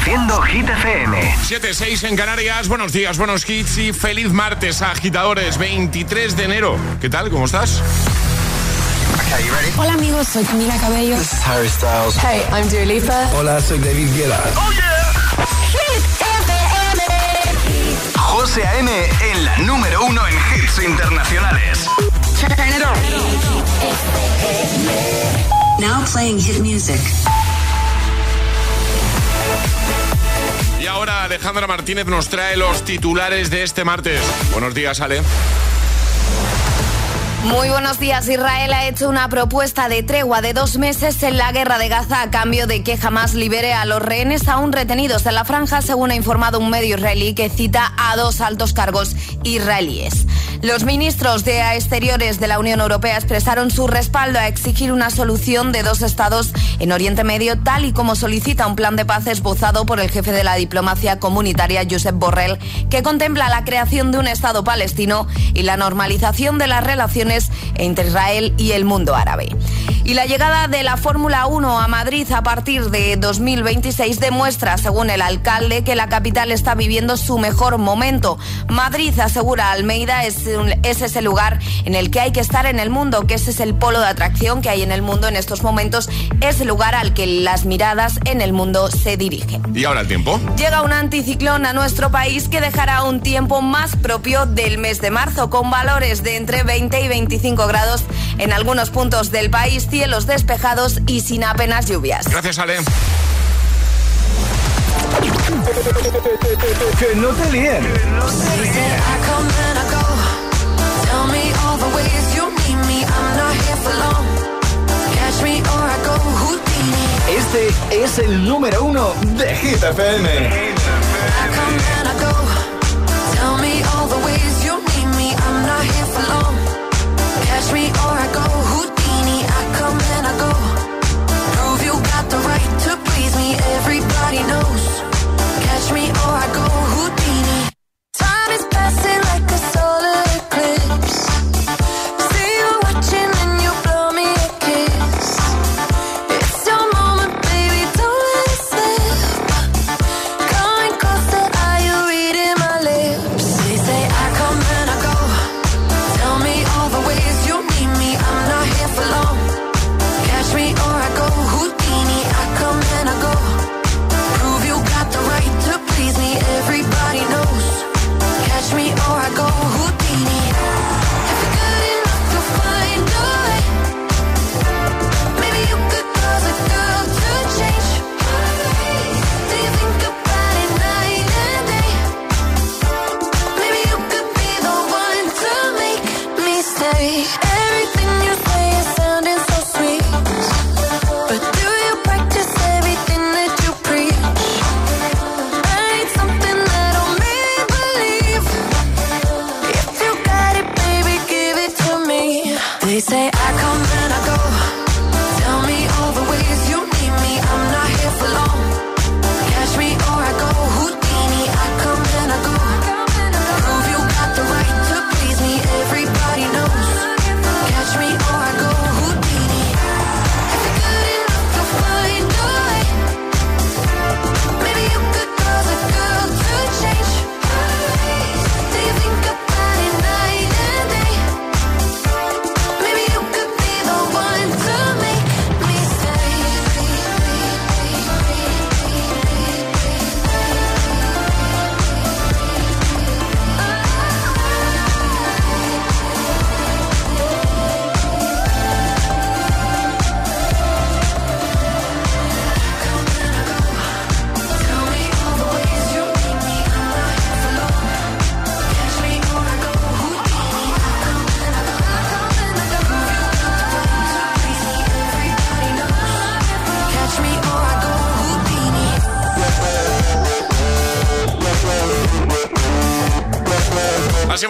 Reproduciendo Hit FM. 7-6 en Canarias. Buenos días, buenos hits y feliz martes, agitadores. 23 de enero. ¿Qué tal? ¿Cómo estás? Hola amigos, soy Camila Cabello. This is Harry Styles. Hey, I'm Dua Lipa. Hola, soy David Guetta. ¡Oh, yeah! Hit FM. José A.M. en la número uno en hits internacionales. Turn it on. Now playing hit music. Ahora Alejandra Martínez nos trae los titulares de este martes. Buenos días, Ale. Muy buenos días. Israel ha hecho una propuesta de tregua de dos meses en la guerra de Gaza a cambio de que jamás libere a los rehenes aún retenidos en la franja, según ha informado un medio israelí que cita a dos altos cargos israelíes. Los ministros de Exteriores de la Unión Europea expresaron su respaldo a exigir una solución de dos estados en Oriente Medio, tal y como solicita un plan de paz esbozado por el jefe de la diplomacia comunitaria, Josep Borrell, que contempla la creación de un Estado palestino y la normalización de las relaciones entre Israel y el mundo árabe. Y la llegada de la Fórmula 1 a Madrid a partir de 2026 demuestra, según el alcalde, que la capital está viviendo su mejor momento. Madrid, asegura Almeida, es, es ese lugar en el que hay que estar en el mundo, que ese es el polo de atracción que hay en el mundo en estos momentos, es el lugar al que las miradas en el mundo se dirigen. ¿Y ahora el tiempo? Llega un anticiclón a nuestro país que dejará un tiempo más propio del mes de marzo, con valores de entre 20 y 25 grados en algunos puntos del país, cielos despejados y sin apenas lluvias. Gracias, Ale. Que no te líen. Este es el número uno de Hit FM. Catch me or I go Houdini, I come and I go. Prove you got the right to please me, everybody knows. Catch me or I go Houdini.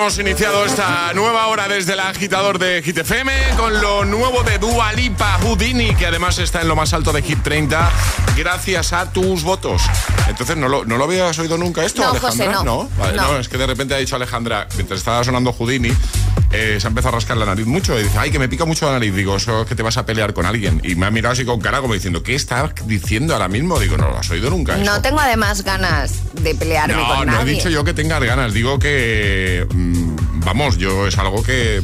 Hemos iniciado esta nueva hora desde el agitador de Hit FM con lo nuevo de Dua Lipa Houdini, que además está en lo más alto de Hit 30, gracias a tus votos. Entonces, ¿no lo, no lo habías oído nunca esto, No, Alejandra? José, no. Vale, No. no, es que de repente ha dicho Alejandra, mientras estaba sonando Houdini, eh, se ha empezado a rascar la nariz mucho. Y dice, ay, que me pica mucho la nariz. Digo, eso es que te vas a pelear con alguien. Y me ha mirado así con cara como diciendo, ¿qué estás diciendo ahora mismo? Digo, no lo has oído nunca. eso". No tengo además ganas de pelearme No, con no he nadie. dicho yo que tengas ganas, digo que, mm, vamos, yo es algo que eh,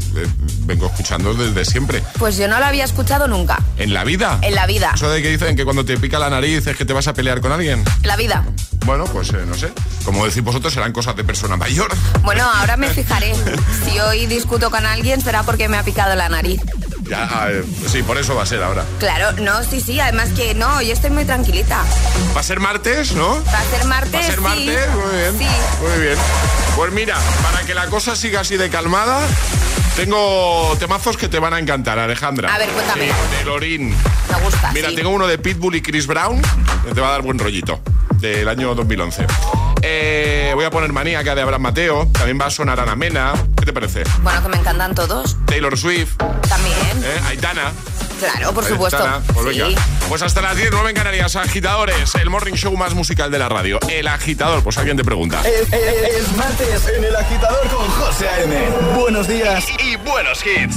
vengo escuchando desde siempre. Pues yo no lo había escuchado nunca. ¿En la vida? En la vida. Eso de que dicen que cuando te pica la nariz es que te vas a pelear con alguien. En la vida. Bueno, pues eh, no sé. Como decís vosotros, serán cosas de persona mayor. Bueno, ahora me fijaré. Si hoy discuto con alguien será porque me ha picado la nariz. Ya, eh, sí, por eso va a ser ahora. Claro, no, sí, sí. Además que no, yo estoy muy tranquilita. Va a ser martes, ¿no? Va a ser martes. Va a ser sí. martes, muy bien. Sí. Muy bien. Pues mira, para que la cosa siga así de calmada, tengo temazos que te van a encantar, Alejandra. A ver, cuéntame. Sí, de Lorín. Me gusta. Mira, sí. tengo uno de Pitbull y Chris Brown, que te va a dar buen rollito, del año 2011. Eh, voy a poner Maníaca de Abraham Mateo, también va a sonar Ana Mena. ¿Qué te parece? Bueno, que me encantan todos. Taylor Swift, También. eh, Aitana. Claro, por supuesto. Pues Sí. venga. Pues hasta las 10, 9 en Canarias, Agitadores, el morning show más musical de la radio. El agitador, pues alguien te pregunta. Es, es- es martes en el agitador con José A.M. Buenos días. Y, y buenos hits.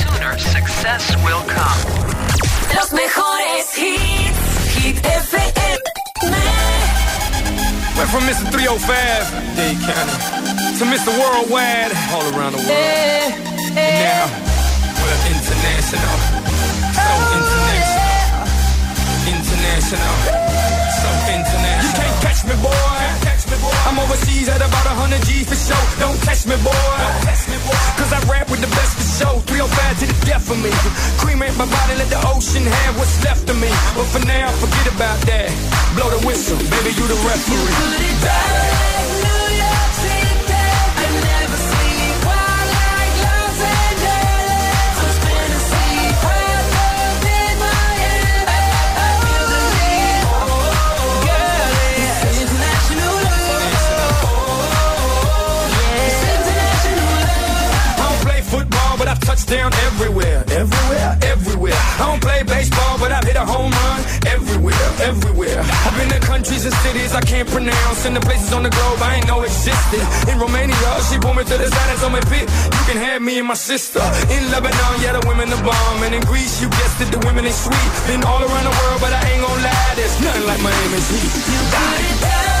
Me and my sister." In Lebanon, yeah, the women are bomb, and in Greece, you guessed it, the women ain't sweet. Been all around the world, but I ain't gon' lie, there's nothing like Miami's heat. You got it. looking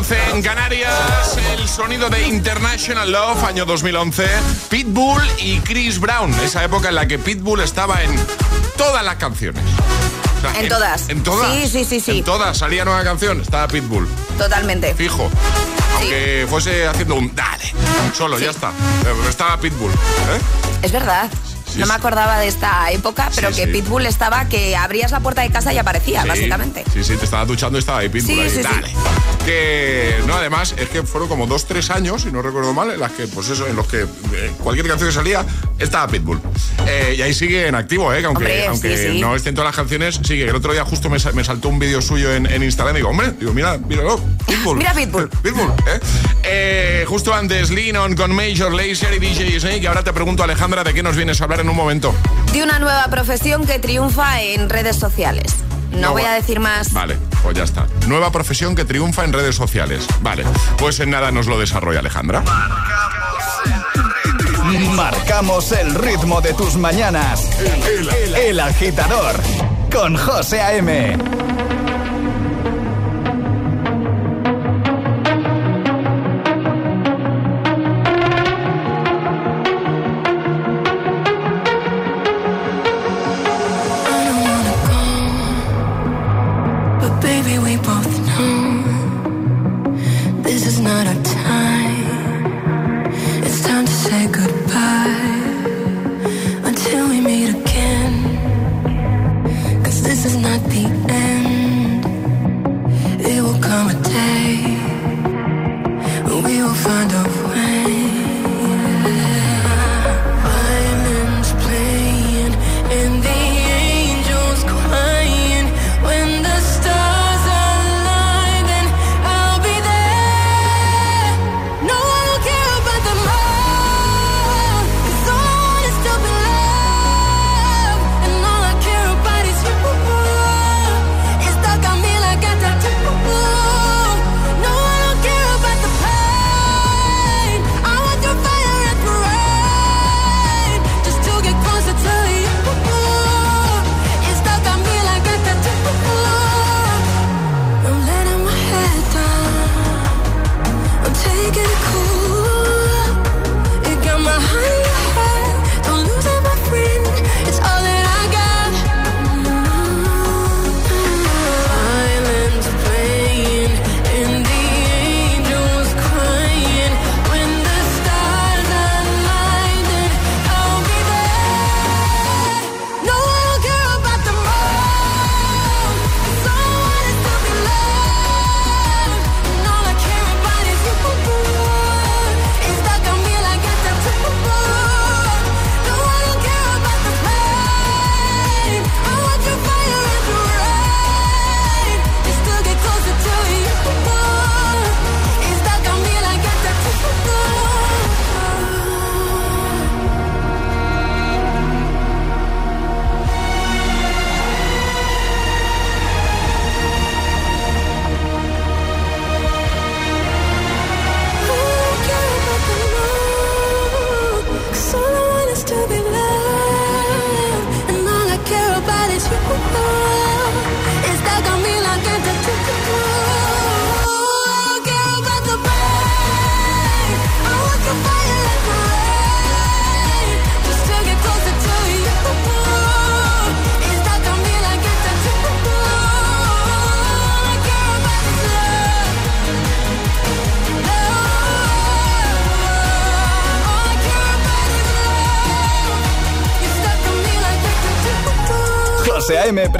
12 en Canarias. El sonido de International Love, año 2011. Pitbull y Chris Brown. Esa época en la que Pitbull estaba en todas las canciones. en, todas. En todas. Sí, sí, sí, sí. En todas salía nueva canción, estaba Pitbull. Totalmente. Fijo. Aunque fuese haciendo un dale. Solo, ya está. estaba Pitbull. ¿eh? Es verdad no me acordaba de esta época, pero que Pitbull estaba que abrías la puerta de casa y aparecía, básicamente. Sí, sí, te estaba duchando y estaba ahí Pitbull. ahí, dale. Que, no, además, es que fueron como dos, tres años, si no recuerdo mal, en las que, pues eso, en los que eh, cualquier canción que salía, estaba Pitbull. Eh, y ahí sigue en activo, ¿eh? aunque, aunque no estén todas las canciones, sigue. El otro día justo me, saltó un vídeo suyo en, Instagram y digo, hombre, digo, mira, míralo, Pitbull. mira Pitbull. Pitbull, ¿eh? ¿eh? Justo antes, Lean con Major Lazer y DJ Snake. Y ahora te pregunto, Alejandra, ¿de qué nos vienes a hablar en un momento? De una nueva profesión que triunfa en redes sociales. No, voy a decir más. Vale, pues ya está. Nueva profesión que triunfa en redes sociales. Vale, pues en nada nos lo desarrolla Alejandra. Marcamos el ritmo de tus mañanas. El, agitador con José A.M.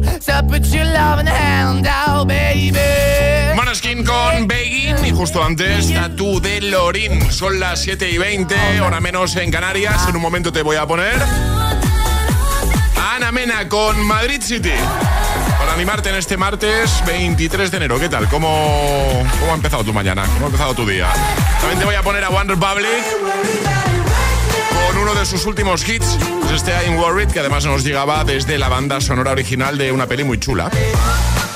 To put your loving hand out, baby. Con Begging y justo antes Tatu de Lorin. Son las 7 y 20, hora menos en Canarias. En un momento te voy a poner Ana Mena con Madrid City. Para animarte en este martes 23 de enero. ¿Qué tal? ¿Cómo, cómo ha empezado tu mañana? ¿Cómo ha empezado tu día? También te voy a poner a One Republic uno de sus últimos hits, es este I'm Worried, que además nos llegaba desde la banda sonora original de una peli muy chula,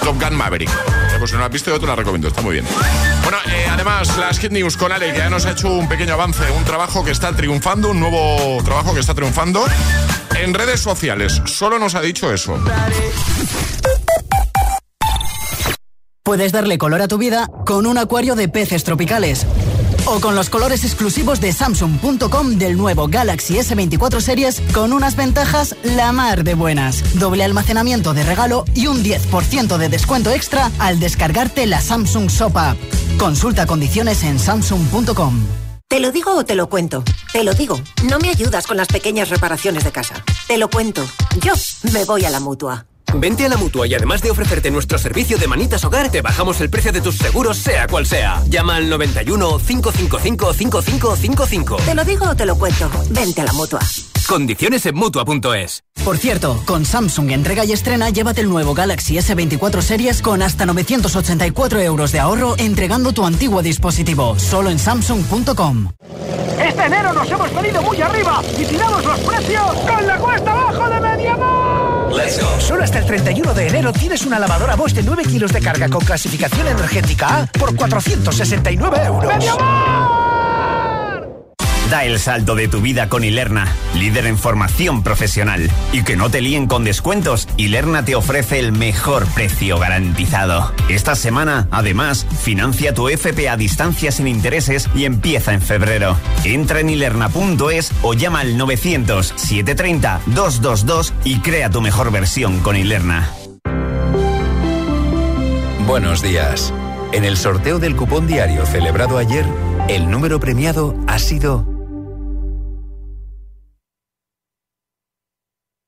Top Gun Maverick. Eh, Pues si no la has visto, yo te la recomiendo, está muy bien. Bueno, eh, además, las Hit News con Ale, que ya nos ha hecho un pequeño avance, un trabajo que está triunfando, un nuevo trabajo que está triunfando en redes sociales. Solo nos ha dicho eso. Puedes darle color a tu vida con un acuario de peces tropicales. O con los colores exclusivos de Samsung.com del nuevo Galaxy S24 Series con unas ventajas la mar de buenas. Doble almacenamiento de regalo y un 10% de descuento extra al descargarte la Samsung Shop App. Consulta condiciones en Samsung.com. ¿Te lo digo o te lo cuento? Te lo digo. No me ayudas con las pequeñas reparaciones de casa. Te lo cuento. Yo me voy a la mutua. Vente a la mutua y además de ofrecerte nuestro servicio de manitas hogar, te bajamos el precio de tus seguros, sea cual sea. Llama al 91 555 5555. Te lo digo o te lo cuento. Vente a la mutua. Condiciones en mutua.es. Por cierto, con Samsung entrega y estrena, llévate el nuevo Galaxy S24 Series con hasta 984 euros de ahorro entregando tu antiguo dispositivo. Solo en Samsung.com. Este enero nos hemos venido muy arriba y tiramos los precios con la cuesta abajo de Mediamar. Let's go. Solo hasta el 31 de enero tienes una lavadora Bosch de 9 kilos de carga con clasificación energética A por 469 euros. Da el salto de tu vida con Ilerna, líder en formación profesional. Y que no te líen con descuentos, Ilerna te ofrece el mejor precio garantizado. Esta semana, además, financia tu FP a distancia sin intereses y empieza en febrero. Entra en ilerna.es o llama al 900-730-222 y crea tu mejor versión con Ilerna. Buenos días. En el sorteo del cupón diario celebrado ayer, el número premiado ha sido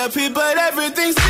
We both end up here, but everything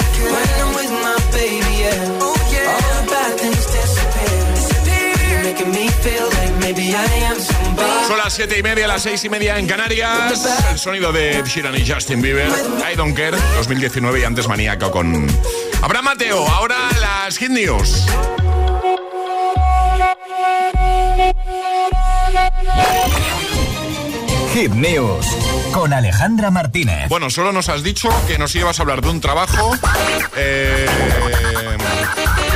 Son las 7 y media, las 6 y media en Canarias. El sonido de Sheeran y Justin Bieber. I Don't Care 2019 y antes maníaco con Abraham Mateo. Ahora las Hit News. Hit News con Alejandra Martínez. Bueno, solo nos has dicho que nos ibas a hablar de un trabajo eh,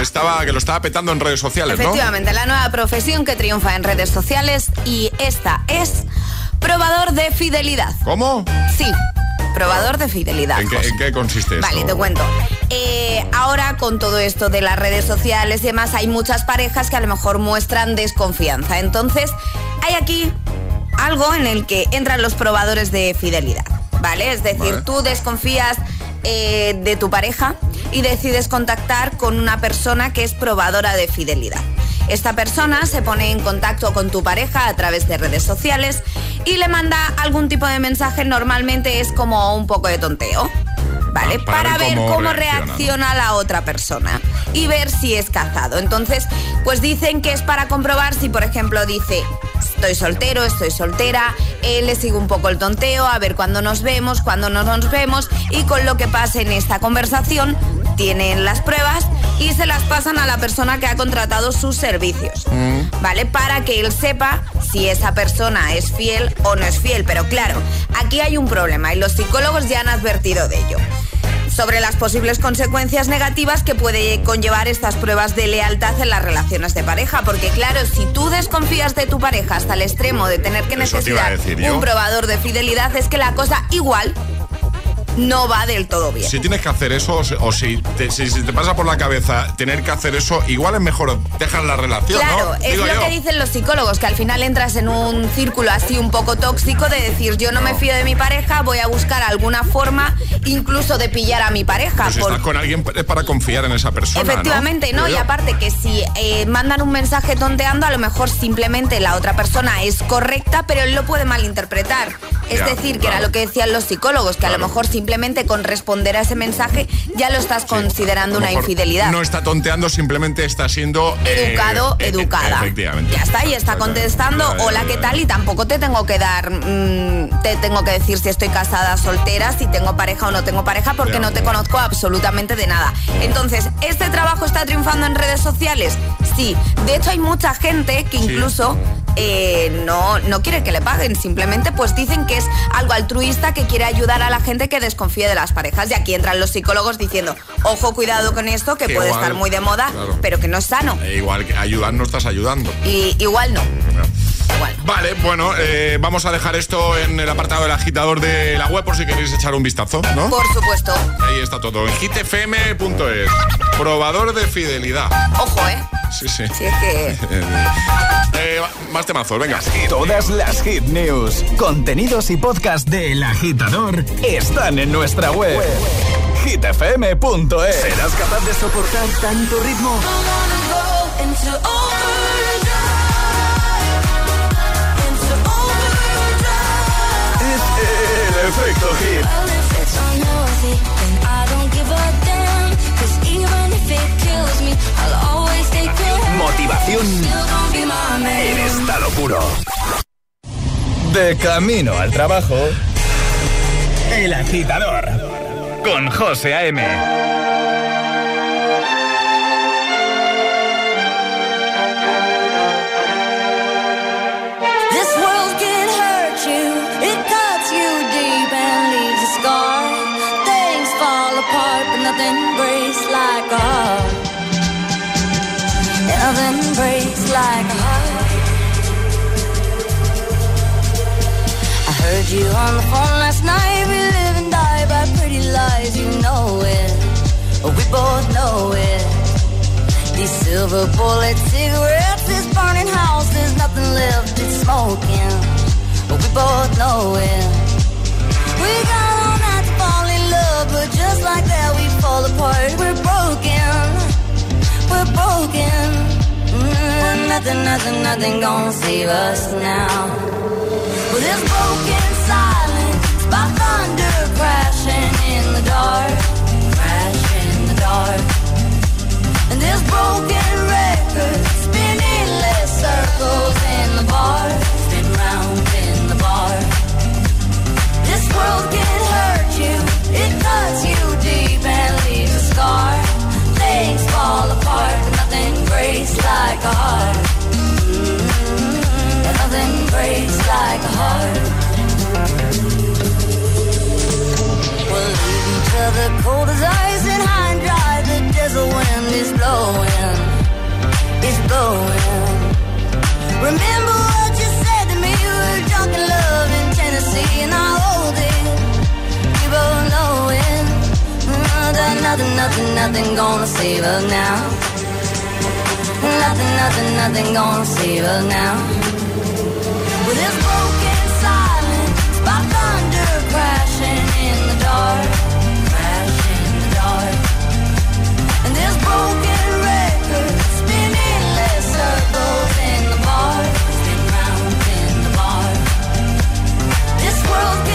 estaba, que lo estaba petando en redes sociales, ¿no? Efectivamente, la nueva profesión que triunfa en redes sociales y esta es probador de fidelidad. ¿Cómo? Sí. probador de fidelidad. ¿En qué, en qué consiste esto? Vale, te cuento. Eh, ahora con todo esto de las redes sociales y demás, hay muchas parejas que a lo mejor muestran desconfianza. Entonces, hay aquí algo en el que entran los probadores de fidelidad. ¿Vale? Es decir, Vale. tú desconfías eh, de tu pareja y decides contactar con una persona que es probadora de fidelidad. Esta persona se pone en contacto con tu pareja a través de redes sociales y le manda algún tipo de mensaje, normalmente es como un poco de tonteo. ¿Vale? Ah, para para, ver cómo cómo, reacciona, reacciona la otra persona y ver si es casado. Entonces, pues dicen que es para comprobar si, por ejemplo, dice, estoy soltero, estoy soltera, él le sigue un poco el tonteo, a ver cuándo nos vemos, cuándo no nos vemos, y con lo que pase en esta conversación, tienen las pruebas y se las pasan a la persona que ha contratado sus servicios. ¿Vale? Para que él sepa si esa persona es fiel o no es fiel. Pero claro, aquí hay un problema y los psicólogos ya han advertido de ello sobre las posibles consecuencias negativas que puede conllevar estas pruebas de lealtad en las relaciones de pareja. Porque claro, si tú desconfías de tu pareja hasta el extremo de tener que Eso necesitar decir un probador de fidelidad, es que la cosa igual no va del todo bien. Si tienes que hacer eso o si- te, si, si te pasa por la cabeza tener que hacer eso, igual es mejor dejar la relación, Claro, ¿no? es Digo lo yo. que dicen los psicólogos, que al final entras en un círculo así un poco tóxico de decir yo no, me fío de mi pareja, voy a buscar alguna forma incluso de pillar a mi pareja. Pues si por- estás con alguien es para confiar en esa persona. Efectivamente, ¿no? Digo Y aparte que si eh, mandan un mensaje tonteando, a lo mejor simplemente la otra persona es correcta, pero él lo puede malinterpretar. Es Ya, decir, que era lo que decían los psicólogos, que a lo mejor simplemente con responder a ese mensaje ya lo estás considerando una infidelidad. No está tonteando, simplemente está siendo eh, Educado, eh, educada. Efectivamente. Ya está, y está contestando, hola, ¿qué tal? Y tampoco te tengo que dar, mm, te tengo que decir si estoy casada, soltera, si tengo pareja o no tengo pareja, porque Ya. no te conozco absolutamente de nada. Entonces, ¿este trabajo está triunfando en redes sociales? Sí. De hecho, hay mucha gente que incluso eh, no, no quiere que le paguen, simplemente pues dicen que es algo altruista que quiere ayudar a la gente que desconfía de las parejas. Y aquí entran los psicólogos diciendo, ojo, cuidado con esto, que Que puede igual, estar muy de moda, claro. pero que no es sano. Eh, igual que ayudar no estás ayudando. Y igual no. Vale, bueno, eh, vamos a dejar esto en el apartado del agitador de la web por si queréis echar un vistazo, ¿no? Por supuesto. Ahí está todo, en hitfm.es. Probador de fidelidad. Ojo, ¿eh? Sí, sí. Si es que... Eh, más temazos, venga. Todas las hit news, contenidos y podcast de El Agitador están en nuestra web. hitfm.es. ¿Serás capaz de soportar tanto ritmo? Efecto hit. Motivación en estado puro. De camino al trabajo. El agitador. Con José A.M. like like. I heard you on the phone last night. We live and die by pretty lies, you know it. We both know it. These silver bullet cigarettes, this burning house, there's nothing left, smoking. But we both know it. We got but just like that we fall apart. We're broken, we're broken. Mm, nothing, nothing, nothing gonna save us now. Well, this broken silence by thunder crashing in the dark, crash in the dark. And this broken record spinning less circles in the bar, spin round in the bar. This world can hurt it cuts you deep and leaves a scar. Things fall apart, but nothing breaks like a heart. Mm-hmm. Nothing breaks like a heart. We'll leave each other cold as ice and high and dry. The desert wind is blowing, it's blowing. Remember what you said to me? We were drunk in love in Tennessee, and I hold it we knowing nothing, nothing, nothing, nothing gonna save us now. Nothing, nothing, nothing gonna save us now. With this broken silence by thunder crashing in the dark, crashing in the dark, and this broken record spinning less circles in the bar, spinning round in the bar. This world.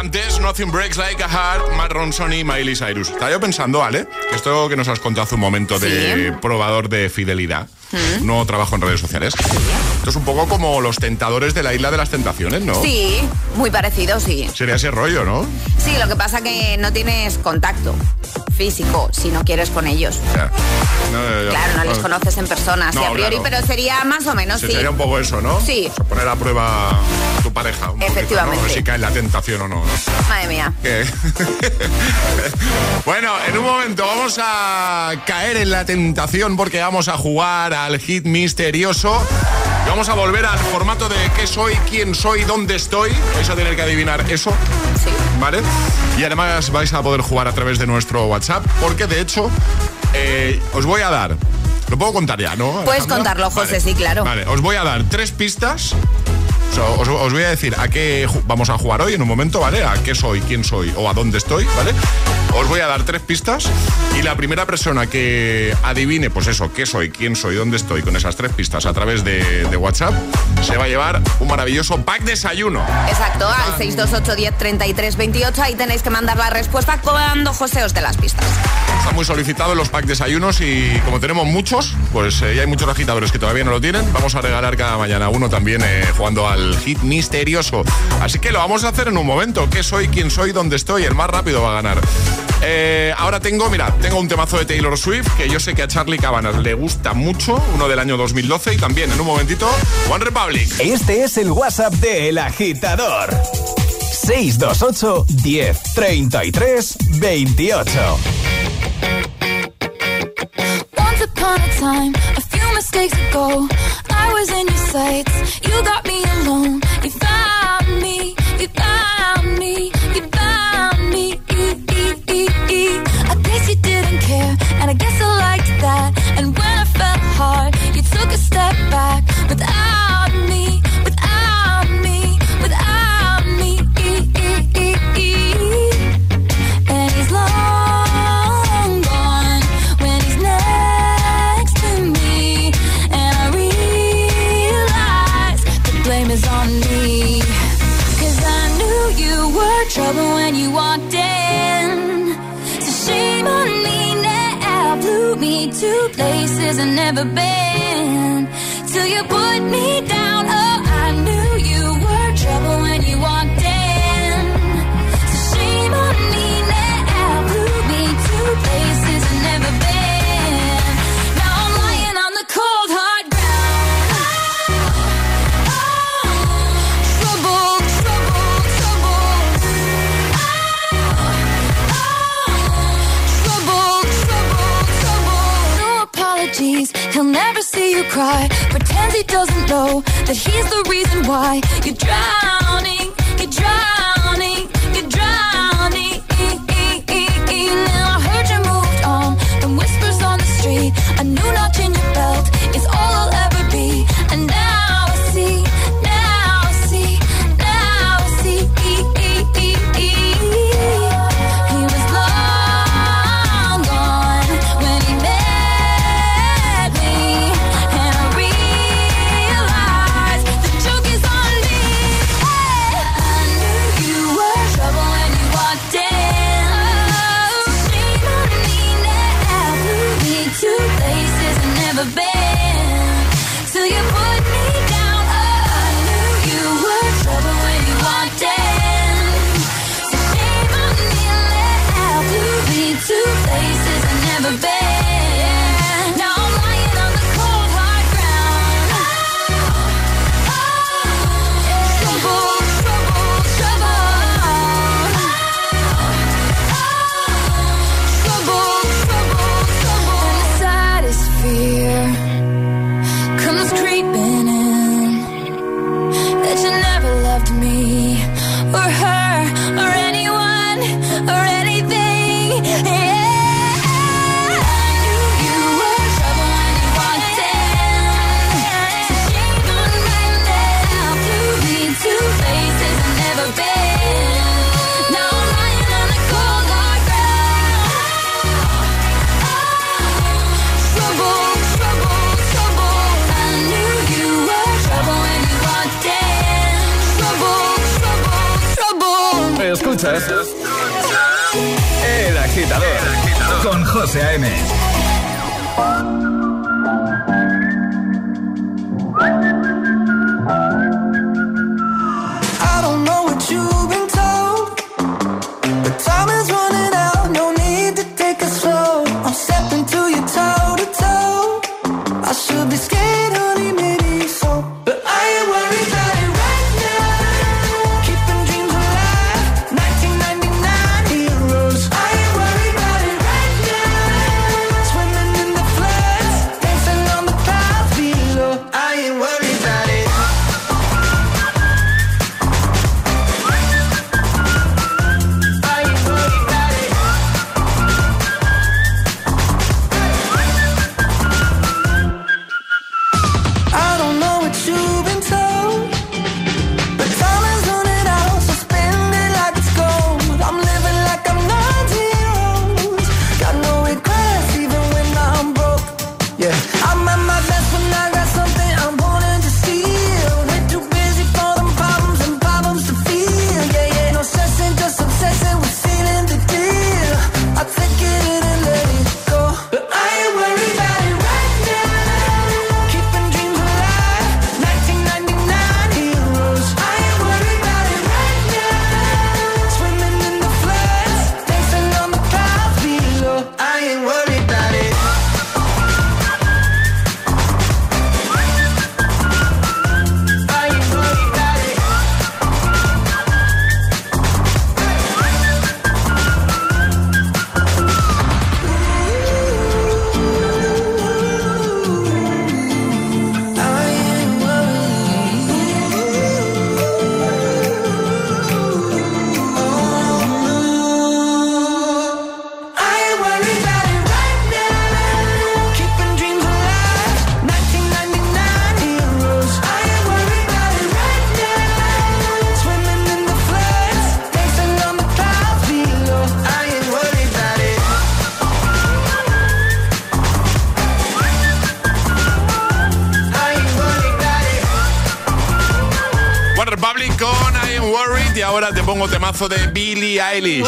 Antes, Nothing Breaks Like a Heart, Matt Ronson y Miley Cyrus. Estaba yo pensando, Ale, esto que nos has contado hace un momento de probador de fidelidad, mm. no trabajo en redes sociales. Esto es un poco como los tentadores de la isla de las tentaciones, ¿no? Sí, muy parecido, sí. Sería ese rollo, ¿no? Sí, lo que pasa que no tienes contacto físico, si no quieres con ellos. No, Claro, no les no. conoces en persona, No, a priori, claro. pero sería más o menos, Sí, sí. Sería un poco eso, ¿no? Sí. O sea, poner a prueba tu pareja. un Efectivamente. si cae en la tentación o no. Madre mía. Bueno, en un momento vamos a caer en la tentación porque vamos a jugar al hit misterioso. Y Vamos a volver al formato de qué soy, quién soy, dónde estoy. Vais a tener que adivinar eso. Sí. ¿Vale? Y además vais a poder jugar a través de nuestro WhatsApp porque de hecho eh, os voy a dar... Lo puedo contar ya, ¿no? Puedes Alejandra? contarlo, José, Vale. sí, claro. Vale, os voy a dar tres pistas o sea, os, os voy a decir a qué vamos a jugar hoy en un momento, ¿vale? A qué soy, quién soy o a dónde estoy, ¿vale? Os voy a dar tres pistas y la primera persona que adivine, pues eso, qué soy, quién soy, dónde estoy, con esas tres pistas a través de, de WhatsApp, se va a llevar un maravilloso pack desayuno. Exacto, al 628 10 33 28. Ahí tenéis que mandar la respuesta cuando José os dé las pistas. Están muy solicitados los pack desayunos y como tenemos muchos, pues eh, ya hay muchos agitadores que todavía no lo tienen. Vamos a regalar cada mañana uno también eh, jugando al hit misterioso. Así que lo vamos a hacer en un momento. ¿Qué soy, quién soy, dónde estoy? El más rápido va a ganar. Eh, ahora tengo, mira, tengo un temazo de Taylor Swift que yo sé que a Charlie Cabanas le gusta mucho, uno del año 2012 y también en un momentito One Republic. Este es el WhatsApp de El Agitador. 628 10 33 28. Once upon a time, a few mistakes ago, I was in your sights. You got me alone. 14 a.m. de Billie Eilish.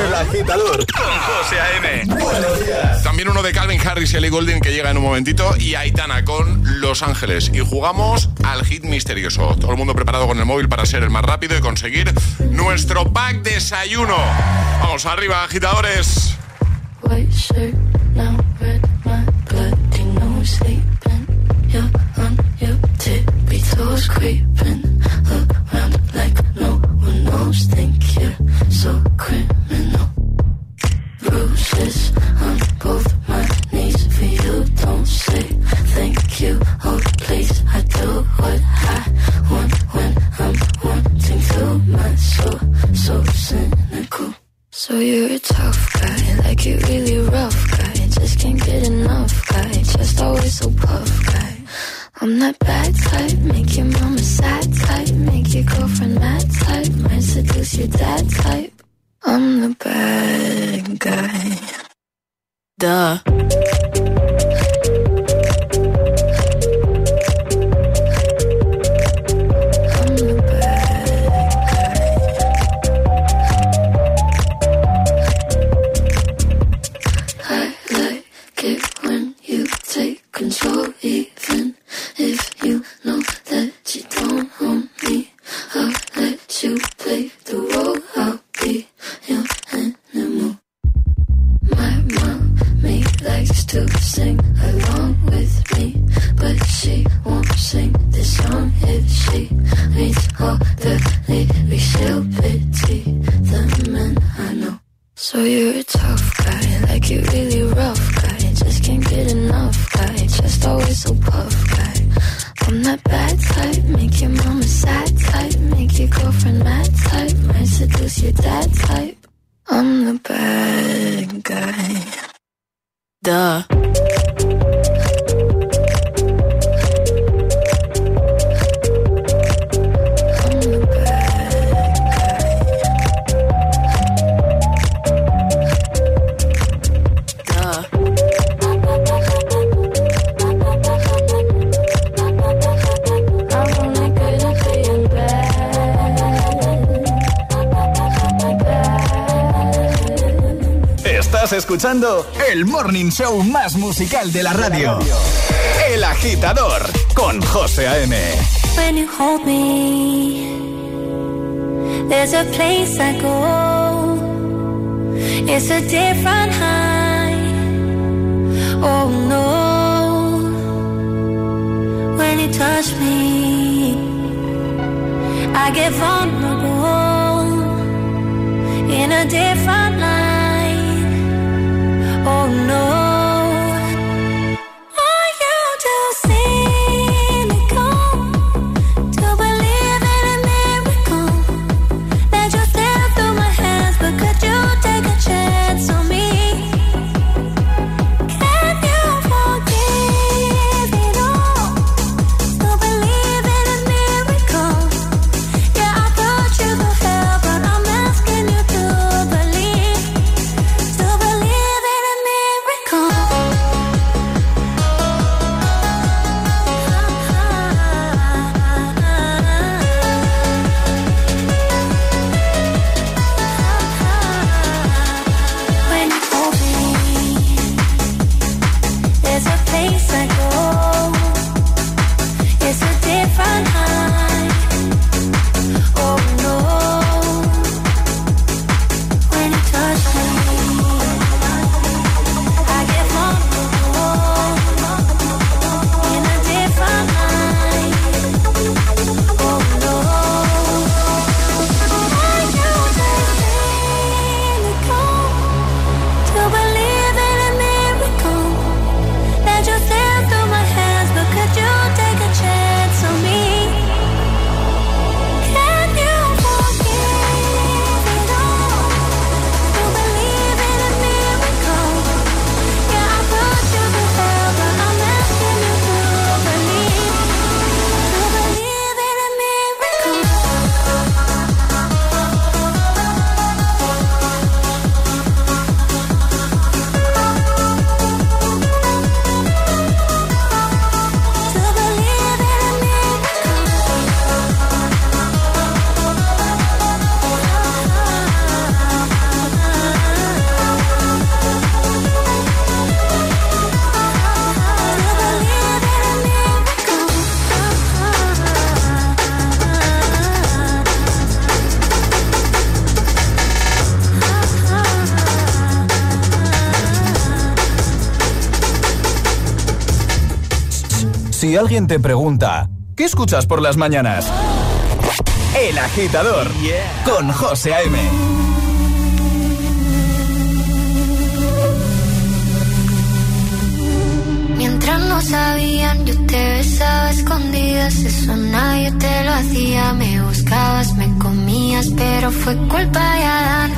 El agitador con José A.M. Buenos días. También uno de Calvin Harris y Ellie Golden que llega en un momentito. Y Aitana con Los Ángeles. Y jugamos al hit misterioso. Todo el mundo preparado con el móvil para ser el más rápido y conseguir nuestro pack desayuno. Vamos arriba, agitadores. creeping escuchando el morning show más musical de la radio. El agitador con José A.M. When you hold me, there's a place I go. It's a different high. Oh no. When you touch me, I get vulnerable in a different light. Alguien te pregunta, ¿qué escuchas por las mañanas? El agitador con José A.M. Mientras no sabían, yo te besaba escondidas. Eso nadie te lo hacía. Me buscabas, me comías, pero fue culpa de Adán.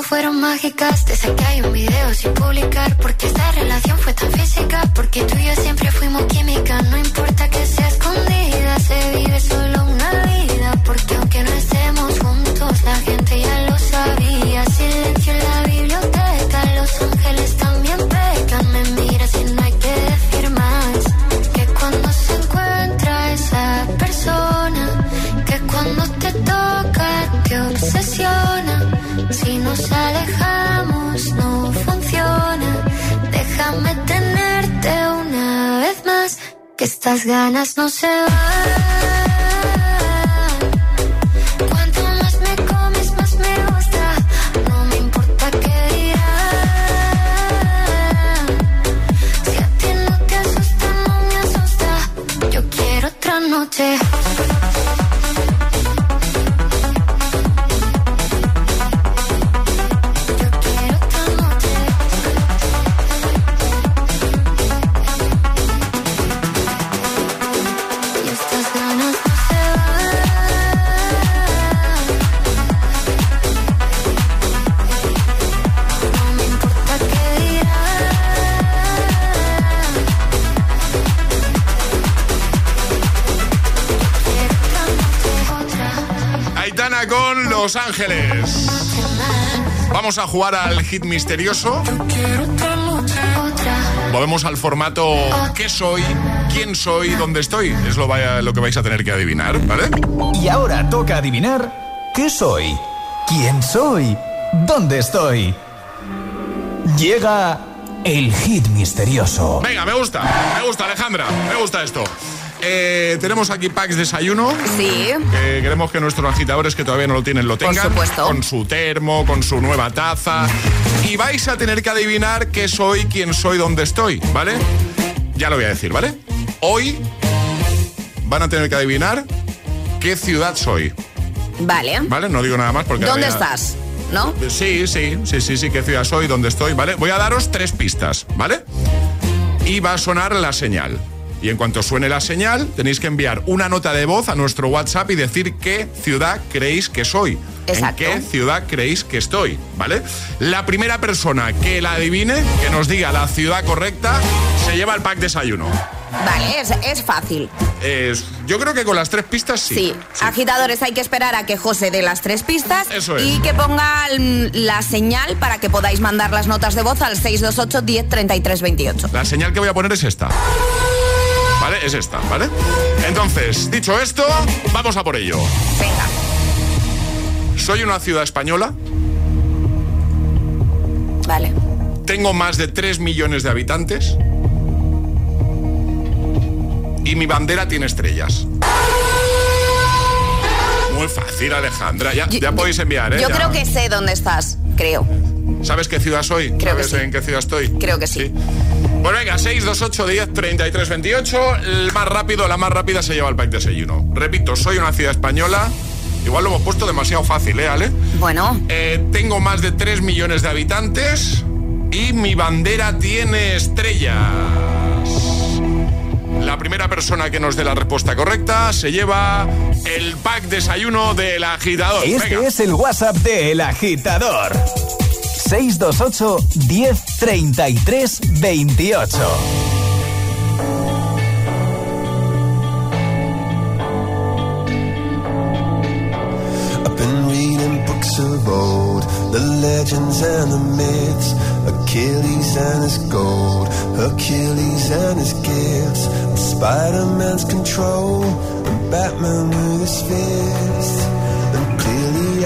Fueron mágicas, desde que hay un video sin publicar, porque esta relación fue tan física, porque tú y yo siempre fuimos química, no importa Ganas no se van. Ángeles. Vamos a jugar al hit misterioso. Volvemos al formato ¿Qué soy? ¿Quién soy? ¿Dónde estoy? Es lo, vaya- lo que vais a tener que adivinar, ¿vale? Y ahora toca adivinar qué soy, quién soy, dónde estoy. Llega el hit misterioso. Venga, me gusta, me gusta Alejandra, me gusta esto. Eh, tenemos aquí packs desayuno. Sí. Que queremos que nuestros agitadores que todavía no lo tienen lo Por tengan. supuesto. Con su termo, con su nueva taza. Y vais a tener que adivinar qué soy, quién soy, dónde estoy, ¿vale? Ya lo voy a decir, ¿vale? Hoy van a tener que adivinar qué ciudad soy, Vale. ¿vale? No digo nada más porque... ¿Dónde estás? ¿No? Sí, sí, sí, sí, sí, qué ciudad soy, dónde estoy, ¿vale? Voy a daros tres pistas, ¿vale? Y va a sonar la señal. Y en cuanto suene la señal, tenéis que enviar una nota de voz a nuestro WhatsApp y decir qué ciudad creéis que soy. Exacto. ¿En qué ciudad creéis que estoy? ¿Vale? La primera persona que la adivine, que nos diga la ciudad correcta, se lleva el pack desayuno. Vale, es, es fácil. Es- yo creo que con las tres pistas sí. Sí. Agitadores, hay que esperar a que José dé las tres pistas Eso es. y que ponga la señal para que podáis mandar las notas de voz al 628 10 33 28. La señal que voy a poner es esta. ¿Vale? Es esta, ¿vale? Entonces, dicho esto, vamos a por ello. Venga. Soy una ciudad española, Vale. tengo más de 3 millones de habitantes y mi bandera tiene estrellas. Muy fácil, Alejandra. Ya, ya podéis enviar, ¿eh? Yo Ya. creo que sé dónde estás, creo. ¿Sabes qué ciudad soy? Creo que ¿Sabes sí. en qué ciudad estoy? Creo que sí. Pues venga, 628 10 33 28. El más rápido, la más rápida se lleva el pack de desayuno. Repito, soy una ciudad española. Igual lo hemos puesto demasiado fácil, ¿eh, Ale? Bueno. Eh, tengo más de 3 millones de habitantes y mi bandera tiene estrellas. La primera persona que nos dé la respuesta correcta se lleva el pack desayuno del agitador. Este Venga. es el WhatsApp de El Agitador. 628 1033 28. of old, the legends and the myths, Achilles and his gold, Hercules and his gifts, Spider-Man's control, and Batman with his fists.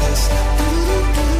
this.